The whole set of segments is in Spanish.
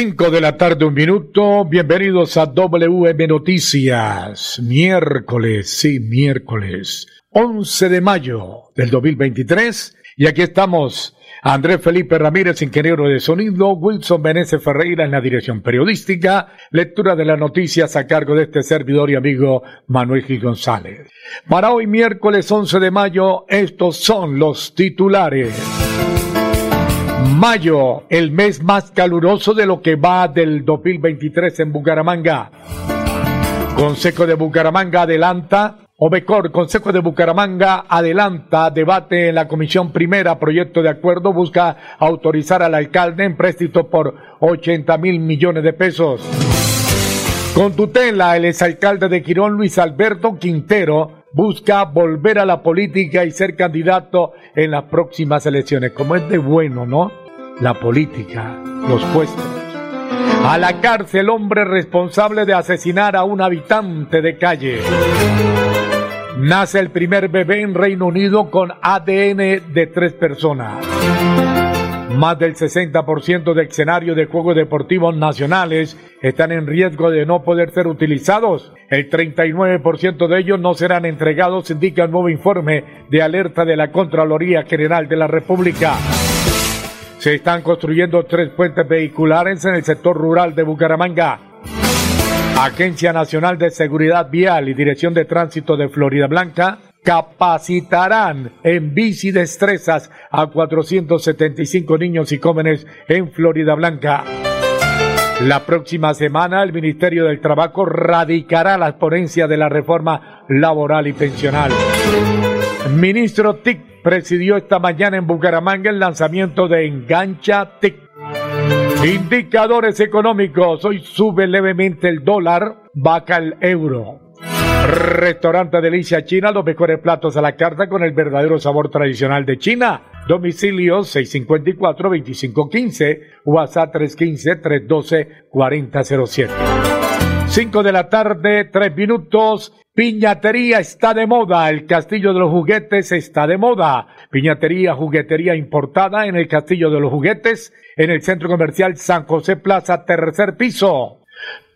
5 de la tarde, un minuto. Bienvenidos a WM Noticias. Miércoles, sí, miércoles. 11 de mayo del 2023. Y aquí estamos. Andrés Felipe Ramírez, ingeniero de sonido, Wilson Benese Ferreira en la dirección periodística, lectura de las noticias a cargo de este servidor y amigo Manuel Gil González. Para hoy miércoles 11 de mayo, estos son los titulares. Mayo, el mes más caluroso de lo que va del 2023 en Bucaramanga. Consejo de Bucaramanga adelanta, o mejor, Consejo de Bucaramanga adelanta debate en la Comisión Primera, proyecto de acuerdo busca autorizar al alcalde en préstito por 80 mil millones de pesos. Con tutela, el exalcalde de Quirón, Luis Alberto Quintero, busca volver a la política y ser candidato en las próximas elecciones. Como es de bueno, ¿no? La política, los puestos. A la cárcel hombre responsable de asesinar a un habitante de calle. Nace el primer bebé en Reino Unido con ADN de tres personas. Más del 60% de escenarios de juegos deportivos nacionales están en riesgo de no poder ser utilizados. El 39% de ellos no serán entregados, indica el nuevo informe de alerta de la Contraloría General de la República. Se están construyendo tres puentes vehiculares en el sector rural de Bucaramanga. Agencia Nacional de Seguridad Vial y Dirección de Tránsito de Florida Blanca capacitarán en bici destrezas a 475 niños y jóvenes en Florida Blanca. La próxima semana el Ministerio del Trabajo radicará la ponencia de la reforma laboral y pensional. Ministro TIC presidió esta mañana en Bucaramanga el lanzamiento de Engancha TIC. Indicadores económicos. Hoy sube levemente el dólar, baja el euro. Restaurante Delicia China, los mejores platos a la carta con el verdadero sabor tradicional de China. Domicilio 654-2515, WhatsApp 315-312-4007. 5 de la tarde, 3 minutos. Piñatería está de moda, el Castillo de los Juguetes está de moda. Piñatería, juguetería importada en el Castillo de los Juguetes, en el Centro Comercial San José Plaza, tercer piso.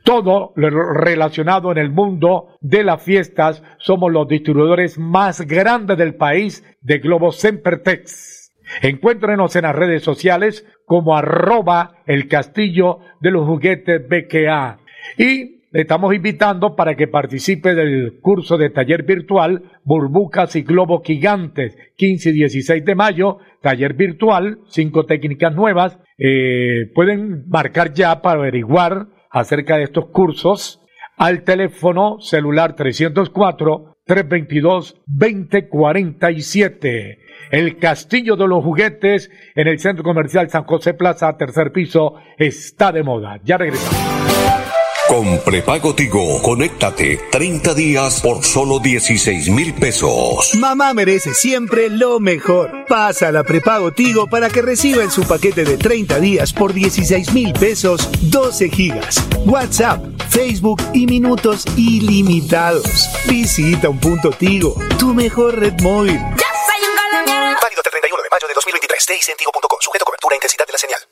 Todo lo relacionado en el mundo de las fiestas, somos los distribuidores más grandes del país de Globo Sempertex. Encuéntrenos en las redes sociales como arroba el castillo de los juguetes BKA. Y le estamos invitando para que participe del curso de taller virtual Burbujas y Globos Gigantes, 15 y 16 de mayo, taller virtual, cinco técnicas nuevas. Eh, pueden marcar ya para averiguar acerca de estos cursos al teléfono celular 304 322 2047. El Castillo de los Juguetes en el Centro Comercial San José Plaza, tercer piso, está de moda. Ya regresamos. Con prepago Tigo, conéctate 30 días por solo 16 mil pesos. Mamá merece siempre lo mejor. Pasa a la prepago Tigo para que reciba en su paquete de 30 días por 16 mil pesos 12 gigas, WhatsApp, Facebook y minutos ilimitados. Visita un punto Tigo, tu mejor red móvil. Ya soy un colombiano. Válido hasta el 31 de mayo de 2023. Tigo.com. Sujeto cobertura e intensidad de la señal.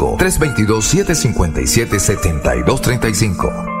322-757-7235.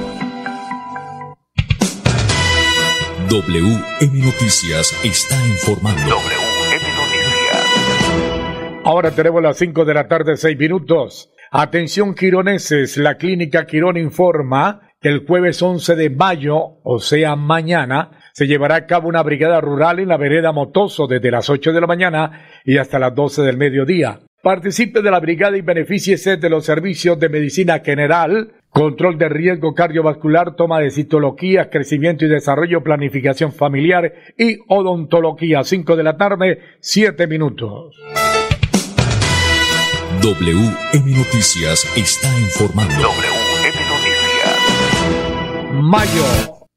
WM Noticias está informando. WM Noticias. Ahora tenemos las 5 de la tarde, 6 minutos. Atención quironeses, la clínica Quirón informa que el jueves 11 de mayo, o sea mañana, se llevará a cabo una brigada rural en la vereda Motoso desde las 8 de la mañana y hasta las 12 del mediodía. Participe de la brigada y benefíciese de los servicios de medicina general, control de riesgo cardiovascular, toma de citología, crecimiento y desarrollo, planificación familiar y odontología. 5 de la tarde, 7 minutos. WM Noticias está informando. WM Noticias. Mayo.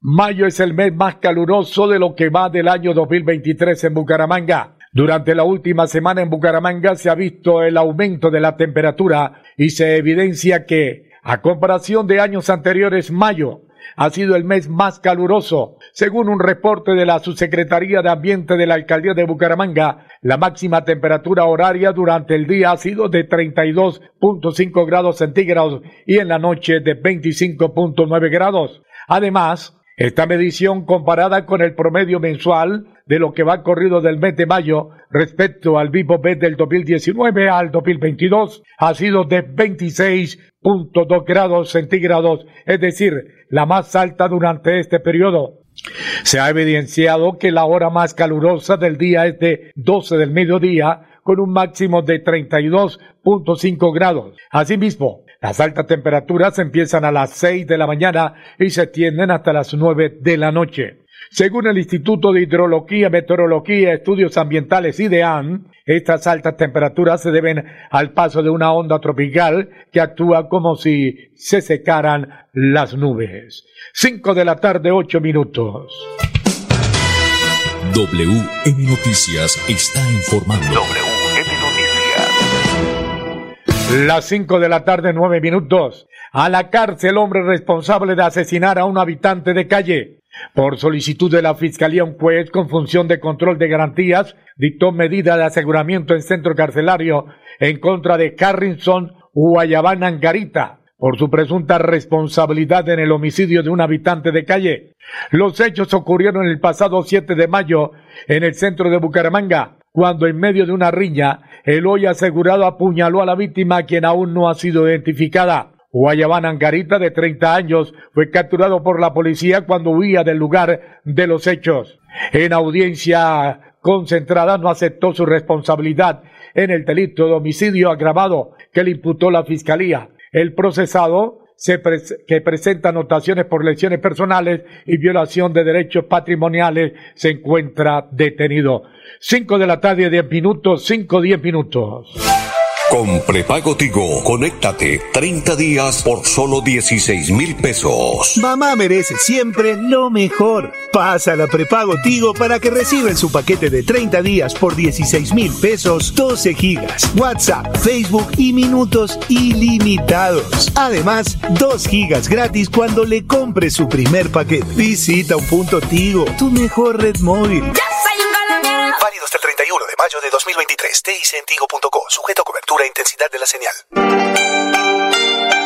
Mayo es el mes más caluroso de lo que va del año 2023 en Bucaramanga. Durante la última semana en Bucaramanga se ha visto el aumento de la temperatura y se evidencia que, a comparación de años anteriores, mayo ha sido el mes más caluroso. Según un reporte de la Subsecretaría de Ambiente de la Alcaldía de Bucaramanga, la máxima temperatura horaria durante el día ha sido de 32.5 grados centígrados y en la noche de 25.9 grados. Además, esta medición comparada con el promedio mensual de lo que va corrido del mes de mayo respecto al vivo mes del 2019 al 2022 ha sido de 26.2 grados centígrados, es decir, la más alta durante este periodo. Se ha evidenciado que la hora más calurosa del día es de 12 del mediodía con un máximo de 32.5 grados. Asimismo, las altas temperaturas empiezan a las 6 de la mañana y se tienden hasta las 9 de la noche. Según el Instituto de Hidrología, Meteorología, Estudios Ambientales IDEAN, estas altas temperaturas se deben al paso de una onda tropical que actúa como si se secaran las nubes. 5 de la tarde, 8 minutos. WM Noticias está informando. Las 5 de la tarde, 9 minutos. A la cárcel, hombre responsable de asesinar a un habitante de calle. Por solicitud de la Fiscalía, un juez con función de control de garantías dictó medida de aseguramiento en centro carcelario en contra de Carrinson Guayabán Angarita por su presunta responsabilidad en el homicidio de un habitante de calle. Los hechos ocurrieron el pasado 7 de mayo en el centro de Bucaramanga cuando en medio de una riña, el hoy asegurado apuñaló a la víctima, quien aún no ha sido identificada. Guayabán Angarita, de 30 años, fue capturado por la policía cuando huía del lugar de los hechos. En audiencia concentrada no aceptó su responsabilidad en el delito de homicidio agravado que le imputó la fiscalía. El procesado que presenta anotaciones por lesiones personales y violación de derechos patrimoniales se encuentra detenido. 5 de la tarde, 10 minutos, 5, 10 minutos. Con prepago Tigo, conéctate 30 días por solo 16 mil pesos. Mamá merece siempre lo mejor. Pasa la prepago Tigo para que reciben su paquete de 30 días por 16 mil pesos, 12 gigas, WhatsApp, Facebook y minutos ilimitados. Además, 2 gigas gratis cuando le compre su primer paquete. Visita un punto Tigo, tu mejor red móvil. 21 de mayo de 2023. ticintigo.co. Sujeto a cobertura e intensidad de la señal.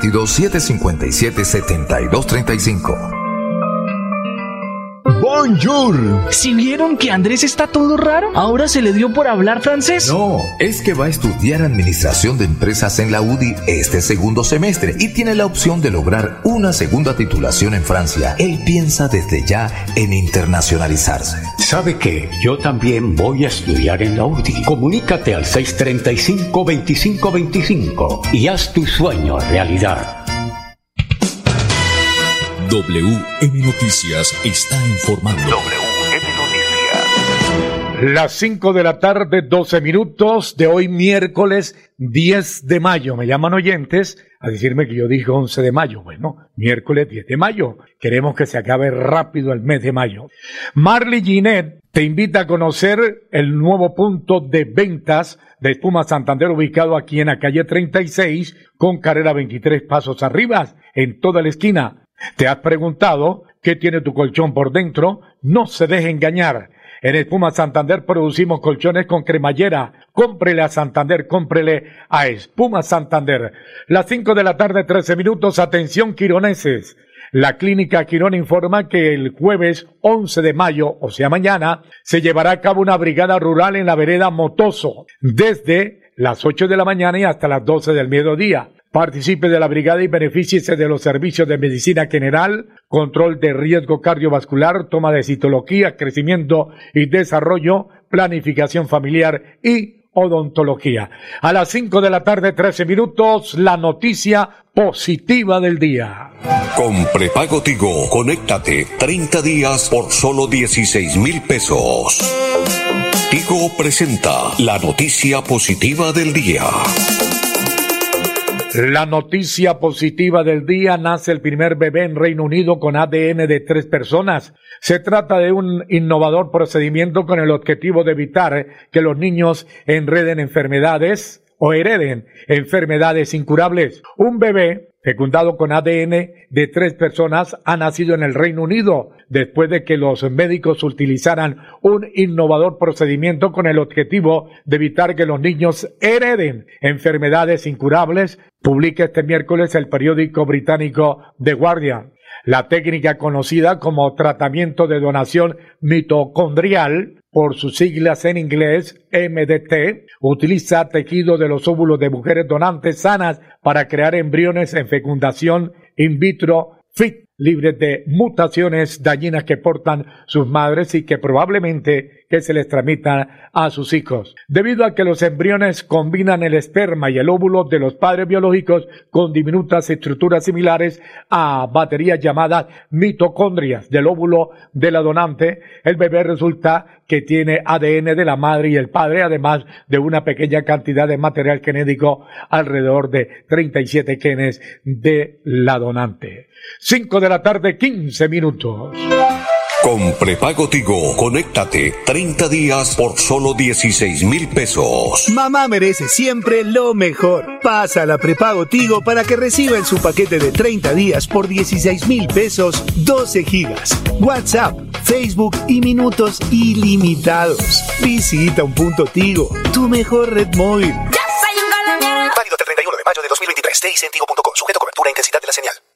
322-757-7235. 322-757-7235. Bonjour. Si vieron que Andrés está todo raro, ahora se le dio por hablar francés. No, es que va a estudiar administración de empresas en la UDI este segundo semestre y tiene la opción de lograr una segunda titulación en Francia. Él piensa desde ya en internacionalizarse. ¿Sabe qué? Yo también voy a estudiar en la UDI. Comunícate al 635-2525 y haz tu sueño realidad. WM Noticias está informando. WM Noticias. Las 5 de la tarde, 12 minutos de hoy miércoles 10 de mayo. Me llaman oyentes a decirme que yo dije 11 de mayo. Bueno, miércoles 10 de mayo. Queremos que se acabe rápido el mes de mayo. Marley Ginet te invita a conocer el nuevo punto de ventas de Espuma Santander ubicado aquí en la calle 36 con carrera 23 pasos arriba en toda la esquina. ¿Te has preguntado qué tiene tu colchón por dentro? No se deje engañar. En Espuma Santander producimos colchones con cremallera. Cómprele a Santander, cómprele a Espuma Santander. Las 5 de la tarde, 13 minutos. Atención, quironeses. La clínica Quirón informa que el jueves 11 de mayo, o sea mañana, se llevará a cabo una brigada rural en la vereda Motoso, desde las 8 de la mañana y hasta las 12 del mediodía. Participe de la brigada y benefíciese de los servicios de medicina general, control de riesgo cardiovascular, toma de citología, crecimiento y desarrollo, planificación familiar y odontología. A las 5 de la tarde, 13 minutos, la noticia positiva del día. Con prepago Tigo, conéctate 30 días por solo 16 mil pesos. Tigo presenta la noticia positiva del día. La noticia positiva del día nace el primer bebé en Reino Unido con ADN de tres personas. Se trata de un innovador procedimiento con el objetivo de evitar que los niños enreden enfermedades o hereden enfermedades incurables. Un bebé fecundado con ADN de tres personas ha nacido en el Reino Unido después de que los médicos utilizaran un innovador procedimiento con el objetivo de evitar que los niños hereden enfermedades incurables, publica este miércoles el periódico británico The Guardian. La técnica conocida como tratamiento de donación mitocondrial por sus siglas en inglés MDT, utiliza tejido de los óvulos de mujeres donantes sanas para crear embriones en fecundación in vitro fit libres de mutaciones dañinas que portan sus madres y que probablemente que se les tramitan a sus hijos. Debido a que los embriones combinan el esperma y el óvulo de los padres biológicos con diminutas estructuras similares a baterías llamadas mitocondrias del óvulo de la donante, el bebé resulta que tiene ADN de la madre y el padre, además de una pequeña cantidad de material genético, alrededor de 37 genes de la donante. 5 de la tarde, 15 minutos. Con prepago Tigo, conéctate 30 días por solo 16 mil pesos. Mamá merece siempre lo mejor. Pasa a la prepago Tigo para que reciba en su paquete de 30 días por 16 mil pesos 12 gigas, WhatsApp, Facebook y minutos ilimitados. Visita un punto Tigo, tu mejor red móvil. Ya soy un colombiano. Válido hasta el 31 de mayo de 2023. Tigo.com. Sujeto cobertura e intensidad de la señal.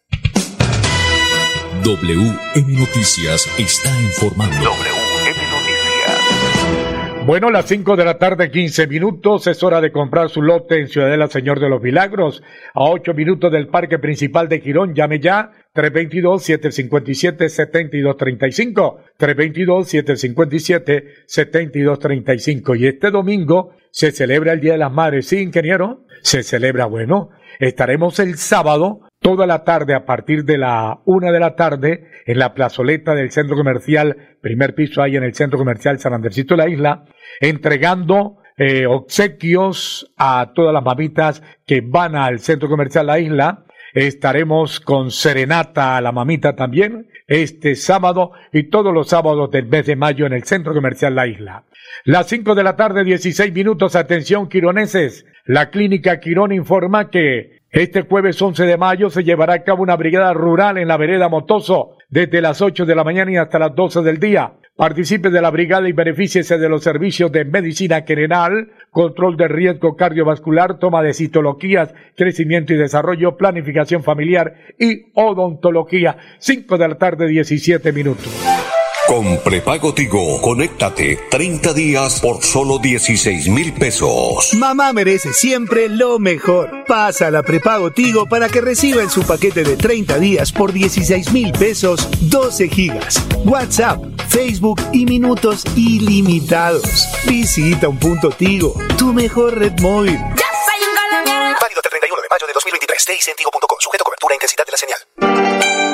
WM Noticias está informando. WM Noticias. Bueno, las 5 de la tarde, 15 minutos, es hora de comprar su lote en Ciudadela Señor de los Milagros, a 8 minutos del Parque Principal de Girón. Llame ya, 322-757-7235, 322-757-7235. Y este domingo se celebra el Día de las Madres, ¿sí, ingeniero? Se celebra, bueno, estaremos el sábado toda la tarde a partir de la una de la tarde en la plazoleta del centro comercial, primer piso ahí en el centro comercial San Andercito de la Isla, entregando eh, obsequios a todas las mamitas que van al centro comercial La Isla. Estaremos con Serenata a la mamita también este sábado y todos los sábados del mes de mayo en el centro comercial La Isla. Las 5 de la tarde, 16 minutos, atención quironeses. La clínica Quirón informa que este jueves 11 de mayo se llevará a cabo una brigada rural en la vereda Motoso desde las 8 de la mañana y hasta las 12 del día. Participe de la brigada y benefíciese de los servicios de medicina general, control de riesgo cardiovascular, toma de citologías, crecimiento y desarrollo, planificación familiar y odontología. 5 de la tarde, 17 minutos. Con prepago Tigo, conéctate 30 días por solo 16 mil pesos. Mamá merece siempre lo mejor. Pasa a la prepago Tigo para que reciba en su paquete de 30 días por 16 mil pesos 12 gigas, WhatsApp, Facebook y minutos ilimitados. Visita un punto Tigo, tu mejor red móvil. Ya soy un colombiano. Válido hasta el 31 de mayo de 2023. Tigo.com. Sujeto a cobertura e intensidad de la señal.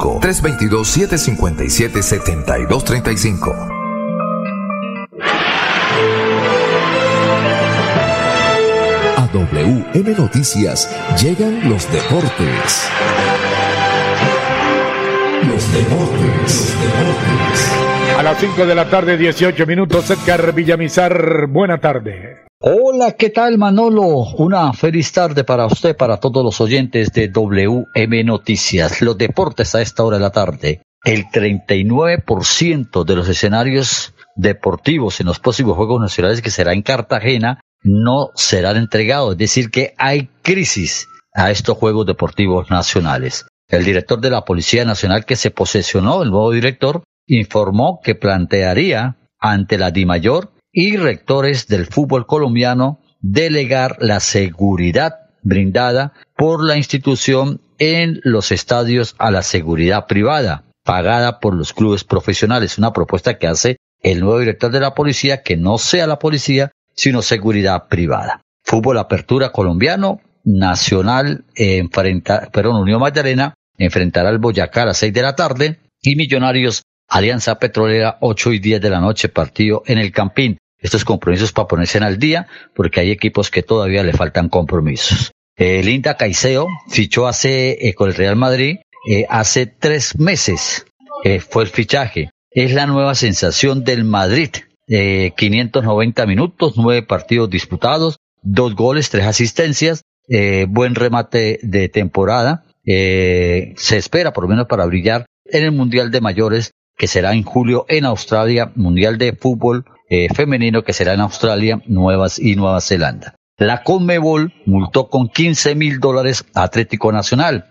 322-757-7235. A WM Noticias llegan los deportes. Los deportes, los deportes. A las 5 de la tarde, 18 minutos, Edgar Villamizar, buena tarde. Hola, ¿qué tal Manolo? Una feliz tarde para usted, para todos los oyentes de WM Noticias. Los deportes a esta hora de la tarde. El 39% de los escenarios deportivos en los próximos Juegos Nacionales que será en Cartagena no serán entregados. Es decir, que hay crisis a estos Juegos Deportivos Nacionales. El director de la Policía Nacional que se posesionó, el nuevo director, informó que plantearía ante la DIMAYOR y rectores del fútbol colombiano delegar la seguridad brindada por la institución en los estadios a la seguridad privada, pagada por los clubes profesionales. Una propuesta que hace el nuevo director de la policía, que no sea la policía, sino seguridad privada. Fútbol Apertura colombiano, Nacional enfrenta, perdón, Unión Magdalena enfrentará al Boyacá a las seis de la tarde y Millonarios Alianza Petrolera 8 y 10 de la noche partido en el Campín. Estos compromisos para ponerse al día porque hay equipos que todavía le faltan compromisos. Eh, Linda Caicedo fichó hace eh, con el Real Madrid eh, hace tres meses. eh, fue el fichaje. Es la nueva sensación del Madrid. Eh, 590 minutos, nueve partidos disputados, dos goles, tres asistencias, buen remate de temporada. Se espera por lo menos para brillar en el Mundial de Mayores que será en julio en Australia, Mundial de Fútbol eh, Femenino que será en Australia, Nuevas y Nueva Zelanda. La Conmebol multó con 15 mil dólares a Atlético Nacional.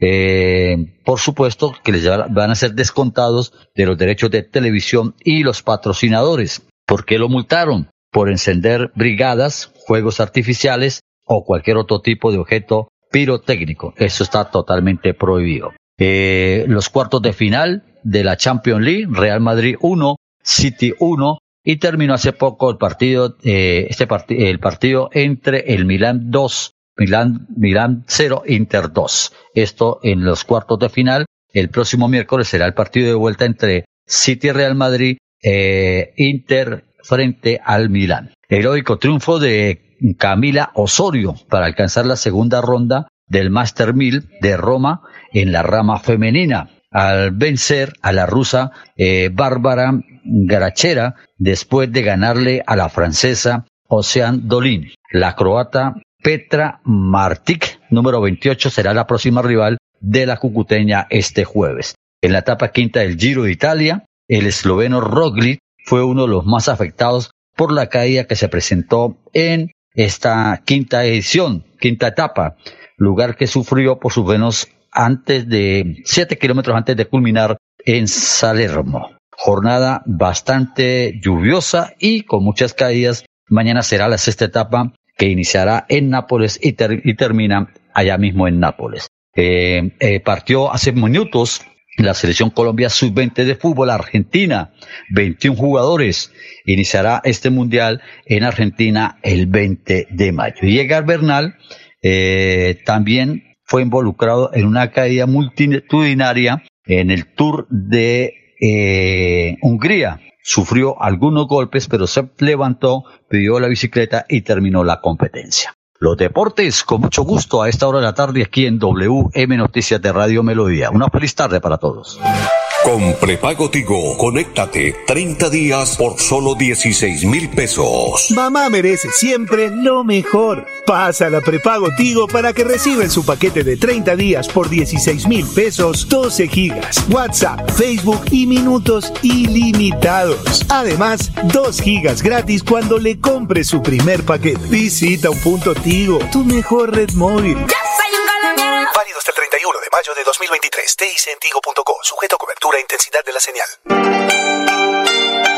Eh, por supuesto que les van a ser descontados de los derechos de televisión y los patrocinadores. ¿Por qué lo multaron? Por encender brigadas, juegos artificiales o cualquier otro tipo de objeto pirotécnico. Eso está totalmente prohibido. Eh, los cuartos de final de la Champions League, Real Madrid 1, City 1, y terminó hace poco el partido, eh, este el partido entre el Milan 2, Milan, Milan 0, Inter 2. Esto en los cuartos de final. El próximo miércoles será el partido de vuelta entre City Real Madrid, eh, Inter frente al Milan. Heroico triunfo de Camila Osorio para alcanzar la segunda ronda del Master 1000 de Roma en la rama femenina al vencer a la rusa eh, Bárbara Garachera después de ganarle a la francesa Ocean Dolin. La croata Petra Martic, número 28, será la próxima rival de la cucuteña este jueves. En la etapa quinta del Giro de Italia, el esloveno Roglic fue uno de los más afectados por la caída que se presentó en esta quinta edición, quinta etapa, lugar que sufrió por sus venos antes de, siete kilómetros antes de culminar en Salermo. Jornada bastante lluviosa y con muchas caídas. Mañana será la sexta etapa que iniciará en Nápoles y, termina allá mismo en Nápoles. Eh, eh, partió hace minutos la selección Colombia sub-20 de fútbol Argentina, 21 jugadores. Iniciará este mundial en Argentina el 20 de mayo. Y Edgar Bernal eh, también fue involucrado en una caída multitudinaria en el Tour de eh, Hungría. Sufrió algunos golpes, pero se levantó, pidió la bicicleta y terminó la competencia. Los deportes, con mucho gusto, a esta hora de la tarde aquí en WM Noticias de Radio Melodía. Una feliz tarde para todos. Con prepago Tigo, conéctate 30 días por solo 16 mil pesos. Mamá merece siempre lo mejor. Pasa la prepago Tigo para que reciba en su paquete de 30 días por 16 mil pesos 12 gigas, WhatsApp, Facebook y minutos ilimitados. Además, 2 gigas gratis cuando le compre su primer paquete. Visita un punto Tigo, tu mejor red móvil. Mayo de 2023. TICentigo.co. Sujeto a cobertura e intensidad de la señal.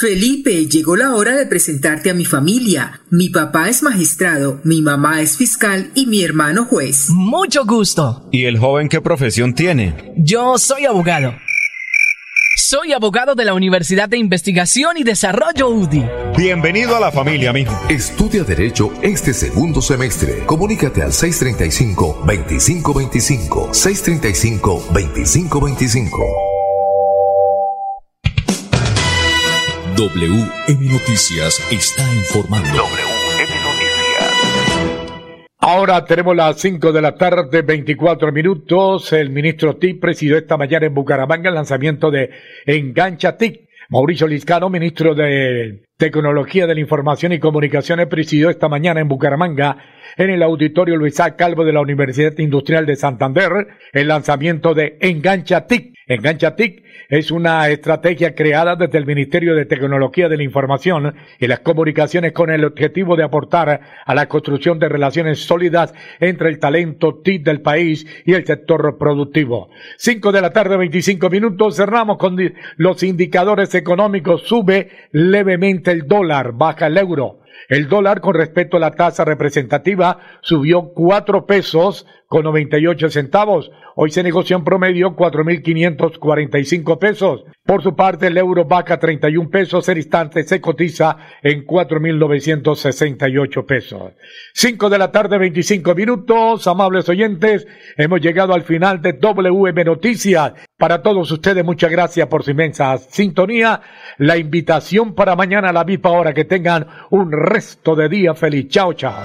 Felipe, llegó la hora de presentarte a mi familia. Mi papá es magistrado, mi mamá es fiscal y mi hermano juez. Mucho gusto. ¿Y el joven qué profesión tiene? Yo soy abogado. Soy abogado de la Universidad de Investigación y Desarrollo UDI. Bienvenido a la familia, mijo. Estudia Derecho este segundo semestre. Comunícate al 635-2525. 635-2525. WM Noticias está informando. WM Noticias. Ahora tenemos las 5 de la tarde, 24 minutos. El ministro TIC presidió esta mañana en Bucaramanga el lanzamiento de Engancha TIC. Mauricio Liscano, ministro de Tecnología de la Información y Comunicaciones, presidió esta mañana en Bucaramanga, en el auditorio Luis A. Calvo de la Universidad Industrial de Santander, el lanzamiento de Engancha TIC. Engancha TIC es una estrategia creada desde el Ministerio de Tecnología de la Información y las Comunicaciones con el objetivo de aportar a la construcción de relaciones sólidas entre el talento TIC del país y el sector productivo. Cinco de la tarde, 25 minutos. Cerramos con los indicadores económicos. Sube levemente el dólar, baja el euro. El dólar con respecto a la tasa representativa subió cuatro pesos con 98 centavos. Hoy se negoció en promedio 4.545 pesos. Por su parte, el euro vaca 31 pesos. El instante se cotiza en 4.968 pesos. 5 de la tarde, 25 minutos. Amables oyentes, hemos llegado al final de WM Noticias. Para todos ustedes, muchas gracias por su inmensa sintonía. La invitación para mañana a la misma hora. Que tengan un resto de día feliz. Chao, chao.